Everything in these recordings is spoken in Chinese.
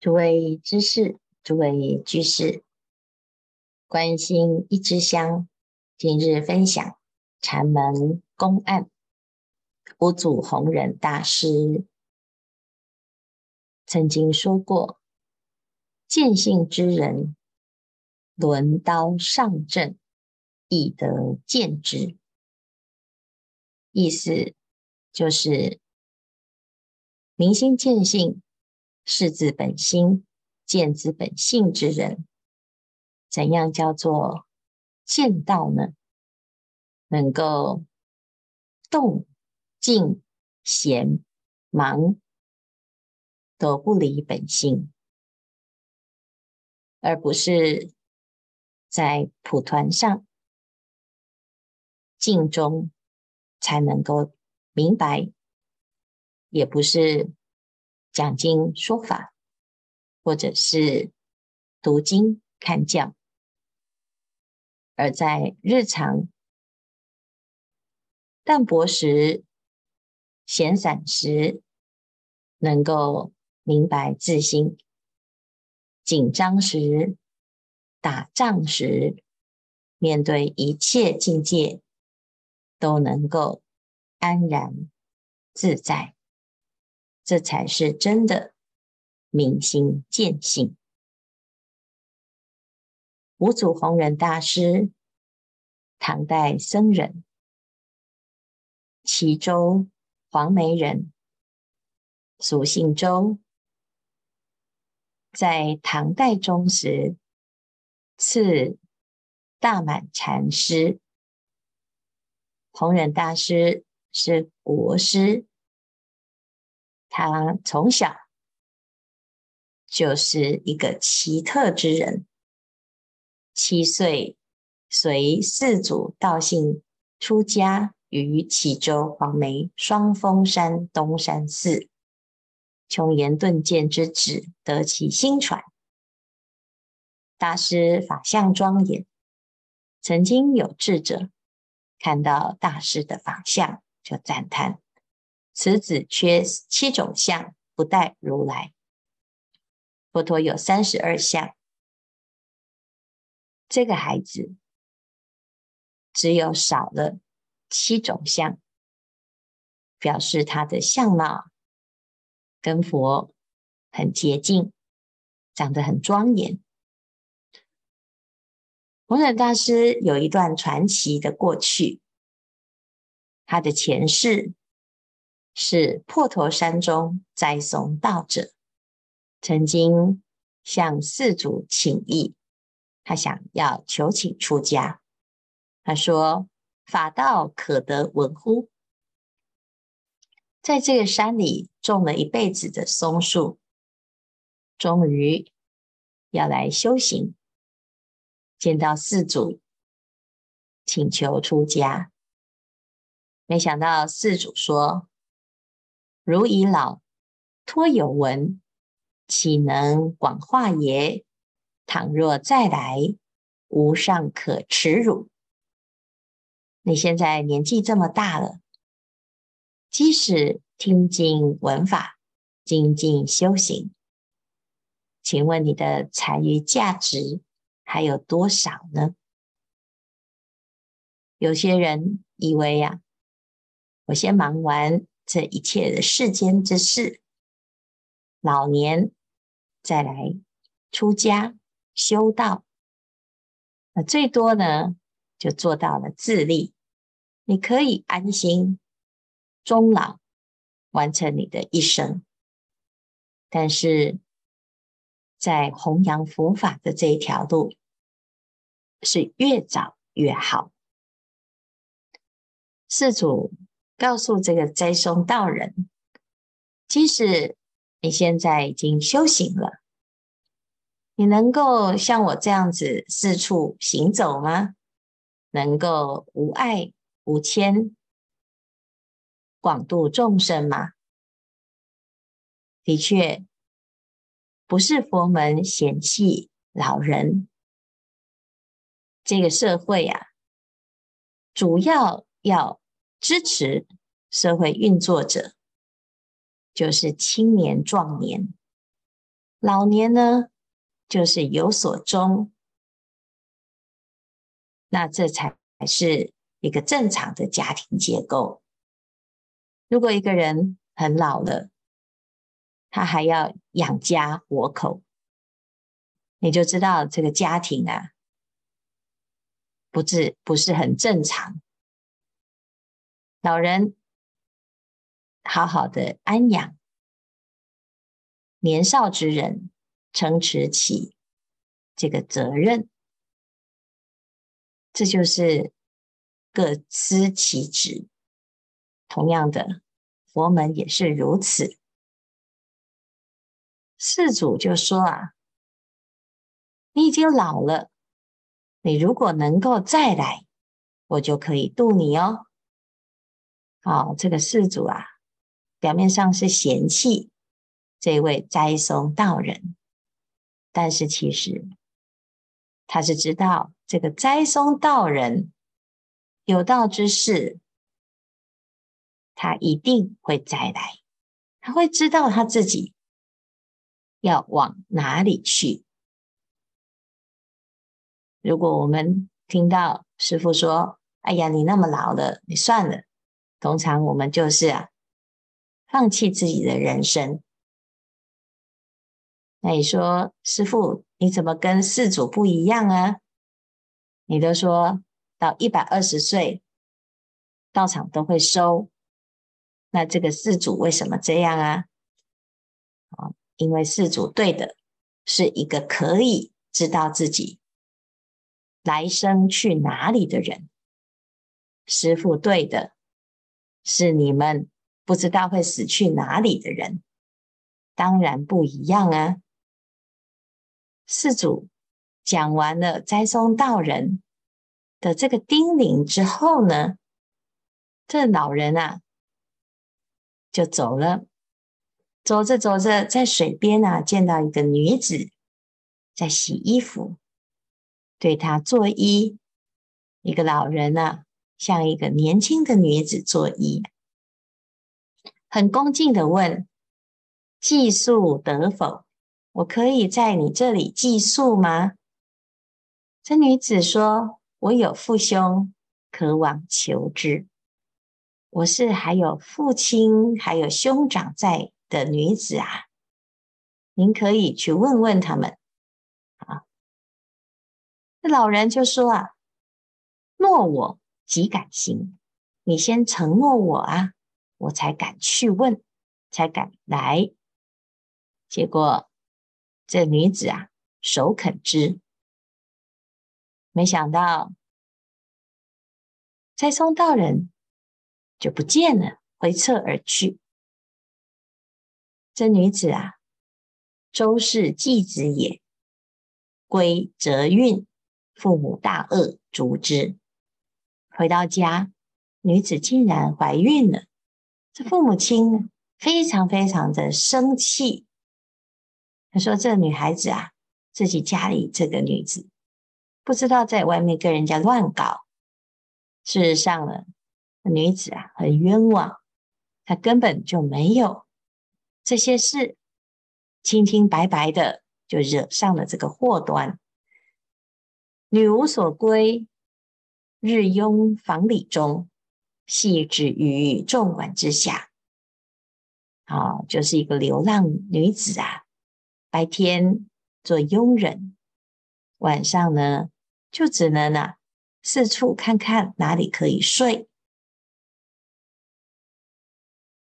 诸位知识，诸位居士，观心一支香，今日分享禅门公案。五祖弘忍大师曾经说过：“见性之人，轮刀上阵，以得见之。”意思就是明心见性。视自本心，见自本性之人，怎样叫做见到呢？能够动、静、闲、忙都不离本性，而不是在蒲团上静中才能够明白，也不是。讲经说法，或者是读经看教，而在日常淡泊时、闲散时，能够明白自心；紧张时、打仗时，面对一切境界，都能够安然自在。这才是真的明心见性。五祖弘忍大师，唐代僧人，齐州黄梅人，俗姓周。在唐代宗时，赐大满禅师。弘忍大师是国师。他从小就是一个奇特之人。七岁随四祖道信出家于齐州黄梅双峰山东山寺，穷言顿见之子得其心传。大师法相庄严，曾经有智者看到大师的法相，就赞叹。此子缺七种相，不待如来。佛陀有三十二相，这个孩子只有少了七种相，表示他的相貌跟佛很接近，长得很庄严。弘忍大师有一段传奇的过去，他的前世。是破陀山中栽松道者，曾经向四祖请意，他想要求请出家。他说：“法道可得闻乎？”在这个山里种了一辈子的松树，终于要来修行，见到四祖，请求出家。没想到四祖说。如已老，托有闻，岂能广化耶？倘若再来，无上可耻辱。你现在年纪这么大了，即使听经闻法、精进修行，请问你的残余价值还有多少呢？有些人以为呀、我先忙完。这一切的世间之事，老年再来出家修道，那最多呢就做到了自立，你可以安心终老，完成你的一生。但是在弘扬佛法的这一条路，是越早越好。四祖。告诉这个栽松道人，即使你现在已经修行了，你能够像我这样子四处行走吗？能够无碍无牵，广度众生吗？的确，不是佛门嫌弃老人，这个社会啊，主要要。支持社会运作者，就是青年壮年，老年呢，就是有所终，那这才是一个正常的家庭结构。如果一个人很老了，他还要养家活口，你就知道这个家庭啊，不是不是很正常。老人好好的安养。年少之人承持起这个责任，这就是各司其职。同样的，佛门也是如此。世祖就说啊，你已经老了，你如果能够再来，我就可以度你哦。好，这个世祖啊，表面上是嫌弃。这位斋松道人，但是其实他是知道这个斋松道人有道之士，他一定会再来，他会知道他自己要往哪里去。如果我们听到师父说：“哎呀，你那么老了，你算了。”通常我们就是啊，放弃自己的人生。那你说，师傅，你怎么跟四祖不一样啊？你都说到一百二十岁，道场都会收，那这个四祖为什么这样啊？啊，因为四祖对的是一个可以知道自己来生去哪里的人，师傅对的是你们不知道会死去哪里的人，当然不一样啊。世祖讲完了斋松道人的这个叮咛之后呢，这老人啊就走了。走着走着，在水边啊见到一个女子在洗衣服，对她作揖。一个老人啊，向一个年轻的女子作揖，很恭敬的问：“寄宿得否？”我可以在你这里寄宿吗？这女子说：“我有父兄，可往求之。我是还有父亲，还有兄长在的女子啊，您可以去问问他们。”啊，这老人就说：“啊，诺我即敢行。你先承诺我啊，我才敢去问，才敢来。”结果。这女子啊，首肯之，没想到斋松道人就不见了，回撤而去。这女子啊，周氏继子也，归泽运，父母大恶，逐之。回到家，女子竟然怀孕了，这父母亲非常非常的生气。他说：“这女孩子啊，自己家里这个女子，不知道在外面跟人家乱搞。事实上呢，女子啊很冤枉，她根本就没有这些事，清清白白的就惹上了这个祸端。女无所归，日拥房里中，系止于众管之下。啊，就是一个流浪女子啊。”白天做佣人，晚上呢就只能啊四处看看哪里可以睡。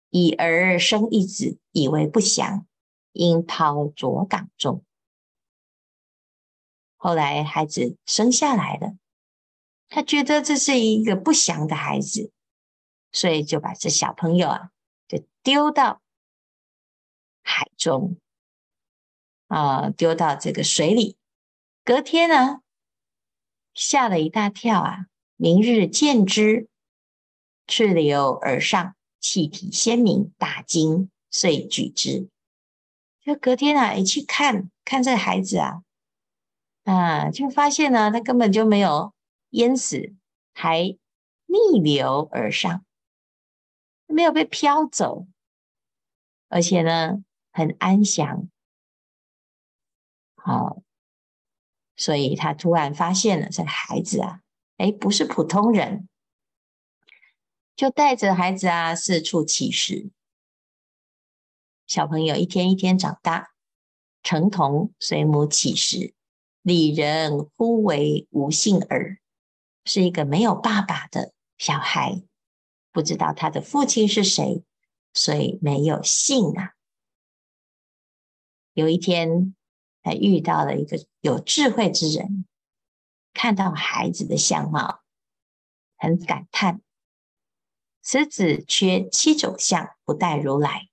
已而生一子，以为不祥，因抛左港中。后来孩子生下来了，他觉得这是一个不祥的孩子，所以就把这小朋友啊就丢到海中。啊！丢到这个水里，隔天呢，吓了一大跳啊！明日见之，赤流而上，气体鲜明，大惊，遂举之。就隔天啊，一去看看这孩子啊，啊，就发现呢，他根本就没有淹死，还逆流而上，没有被飘走，而且呢，很安详。好，所以他突然发现了这个孩子啊，哎，不是普通人，就带着孩子啊四处乞食。小朋友一天一天长大，成童随母乞食，里人呼为无姓儿，是一个没有爸爸的小孩，不知道他的父亲是谁，所以没有姓啊。有一天，他遇到了一个有智慧之人，看到孩子的相貌，很感叹：此子缺七种相，不待如来。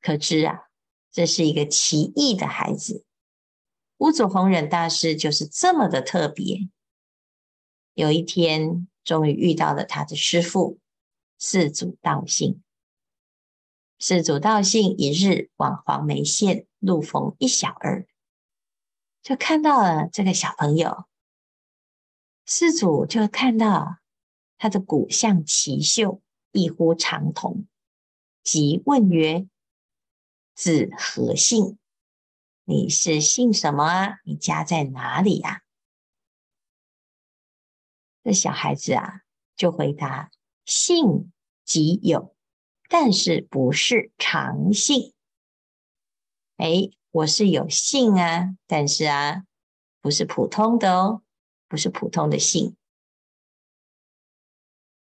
可知啊，这是一个奇异的孩子。五祖弘忍大师就是这么的特别。有一天，终于遇到了他的师父四祖道信。四祖道信一日往黄梅县路逢一小儿，就看到了这个小朋友。四祖就看到他的骨相奇秀，异乎常同，即问曰：“子何姓？你是姓什么啊？你家在哪里呀？”这小孩子啊，就回答：“性即有。”但是不是常性？哎，我是有性啊，但是啊，不是普通的哦，不是普通的性。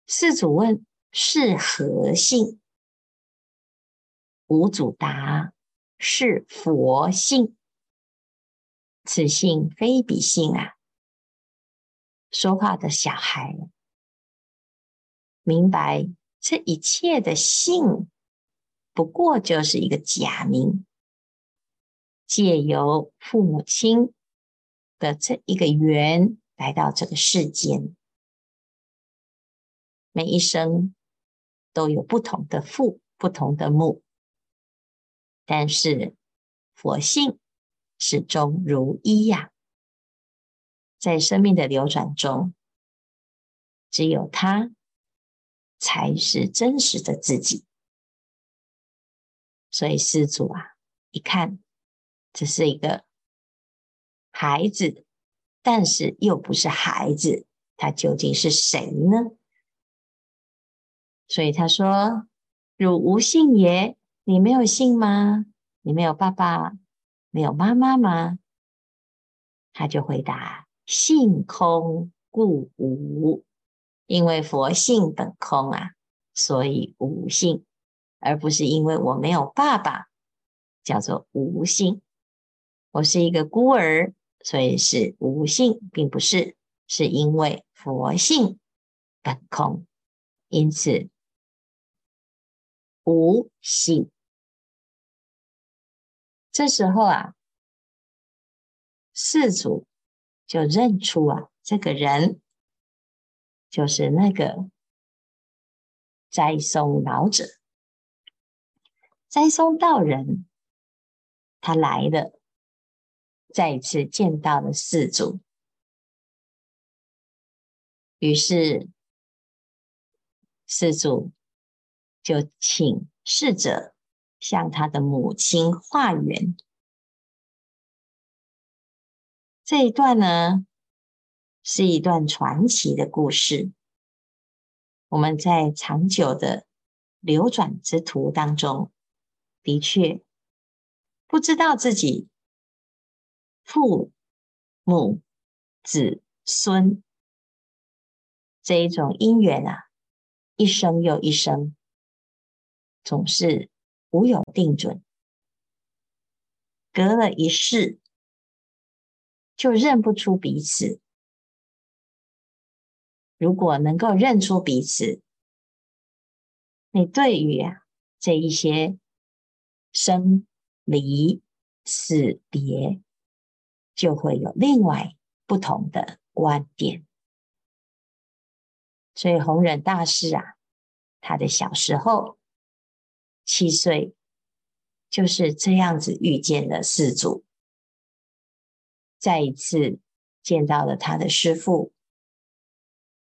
四祖问：是何性？五祖答：是佛性。此性非彼性啊！说话的小孩明白。这一切的姓，不过就是一个假名，借由父母亲的这一个缘来到这个世间，每一生都有不同的父、不同的母，但是佛性始终如一呀，在生命的流转中，只有他。才是真实的自己，所以四祖啊，一看这是一个孩子，但是又不是孩子，他究竟是谁呢？所以他说：“汝无姓也，你没有姓吗？你没有爸爸，没有妈妈吗？”他就回答：“性空，故无。”因为佛性本空啊，所以无性，而不是因为我没有爸爸，叫做无性。我是一个孤儿，所以是无性，并不是，是因为佛性本空，因此无性。这时候啊，四祖就认出啊这个人。就是那个斋松老者，斋松道人，他来了，再一次见到了四祖，于是四祖就请侍者向他的母亲化缘。这一段呢，是一段传奇的故事。我们在长久的流转之途当中，的确不知道自己父母子孙这一种因缘啊，一生又一生，总是无有定准，隔了一世就认不出彼此。如果能够认出彼此，你对于啊这一些生离死别，就会有另外不同的观点。所以弘忍大师啊，他的小时候七岁，就是这样子遇见了四祖，再一次见到了他的师父。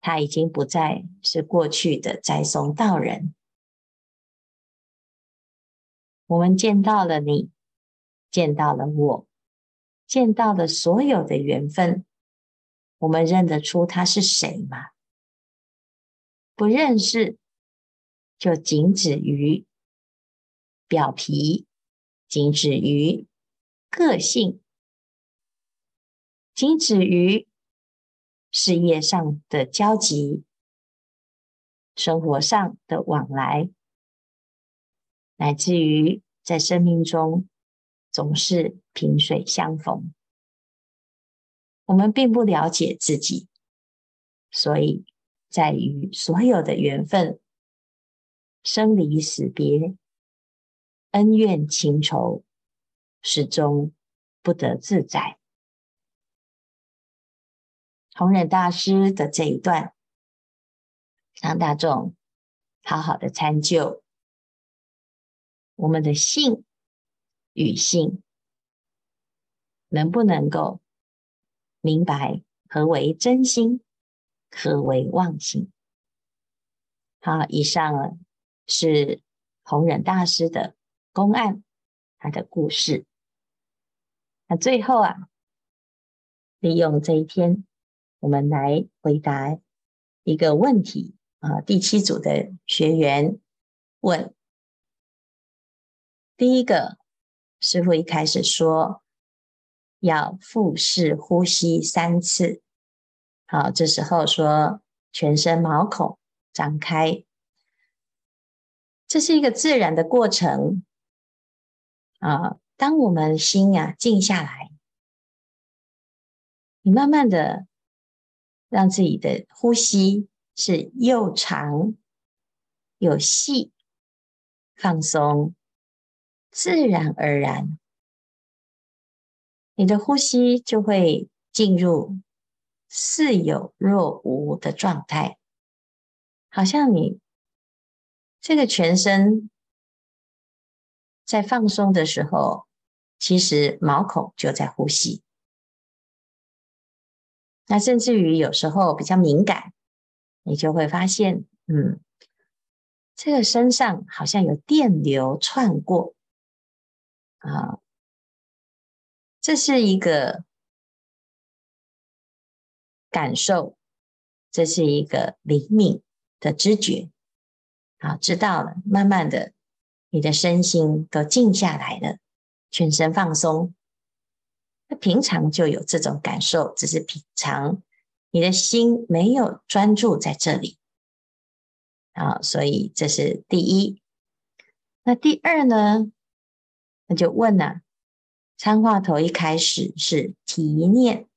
他已经不再是过去的斋松道人。我们见到了你，见到了我，见到了所有的缘分，我们认得出他是谁吗？不认识，就仅止于表皮，仅止于个性，仅止于事业上的交集，生活上的往来，乃至于在生命中总是萍水相逢。我们并不了解自己，所以在于所有的缘分、生离死别、恩怨情仇，始终不得自在。弘忍大师的这一段。让大众好好的参究我们的性与性，能不能够明白何为真心，何为妄心？好，以上是弘忍大师的公案，他的故事。那最后啊，利用这一天，我们来回答一个问题。啊，第七组的学员问：第一个师傅一开始说要腹式呼吸三次，好，这时候说全身毛孔张开，这是一个自然的过程啊。当我们心呀静下来，你慢慢的让自己的呼吸。是又长又细，放松，自然而然，你的呼吸就会进入似有若无的状态，好像你这个全身在放松的时候，其实毛孔就在呼吸。那甚至于有时候比较敏感。你就会发现，嗯，这个身上好像有电流窜过啊，这是一个感受，这是一个灵敏的知觉，好，知道了，慢慢的，你的身心都静下来了，全身放松。那平常就有这种感受，只是平常。你的心没有专注在这里，啊，所以这是第一。那第二呢？那就问了啊，参话头一开始是提念、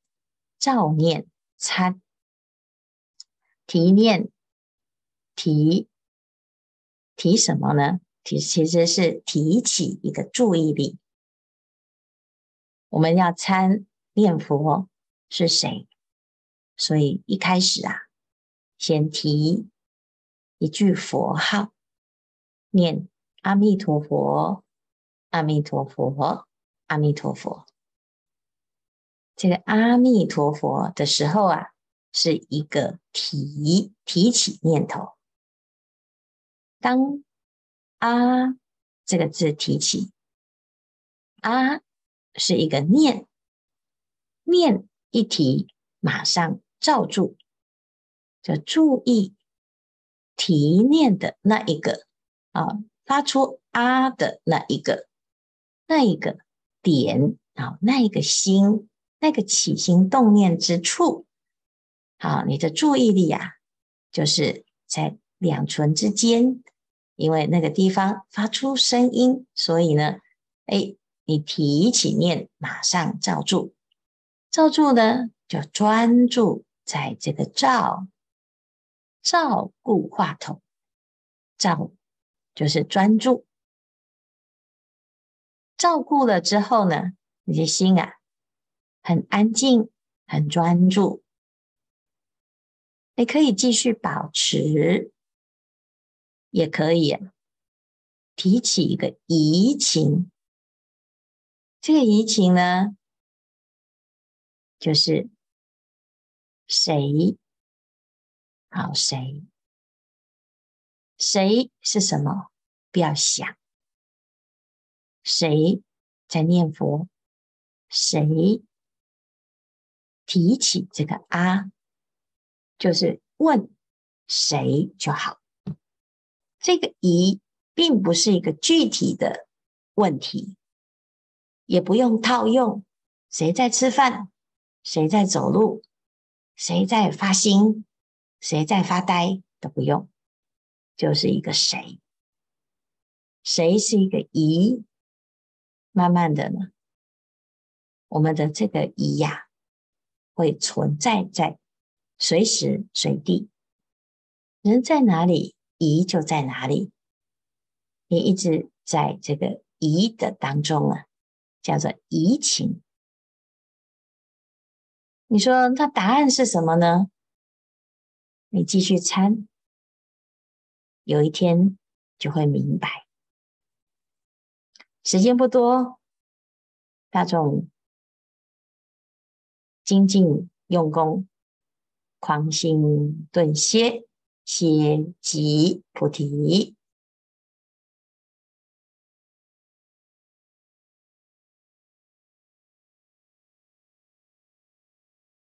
照念、参，提念，提提什么呢？提其实是提起一个注意力。我们要参念佛是谁？所以一开始啊，先提一句佛号，念阿弥陀佛，阿弥陀佛，阿弥陀佛。这个阿弥陀佛的时候啊，是一个提提起念头。当阿这个字提起，阿是一个念，念一提，马上。照住，就注意提念的那一个啊，发出啊的那一个，那一个点啊，那一个心，那个起心动念之处，好，你的注意力啊，就是在两唇之间，因为那个地方发出声音，所以呢，哎，你提起念，马上照住，照住呢，就专注。在这个照照顾话筒，照就是专注，照顾了之后呢，你的心啊很安静，很专注，你可以继续保持，也可以提起一个移情，这个疑情呢，就是。谁？好，谁？谁是什么？不要想。谁在念佛，谁提起这个啊，就是问谁就好。这个疑并不是一个具体的问题，也不用套用。谁在吃饭？谁在走路？谁在发心？谁在发呆？都不用，就是一个谁。谁是一个疑？慢慢的呢，我们的这个疑呀，会存在在随时随地。人在哪里，疑就在哪里。你一直在这个疑的当中啊，叫做移情。你说那答案是什么呢？你继续参，有一天就会明白。时间不多，大众精进用功，狂心顿歇，歇即菩提。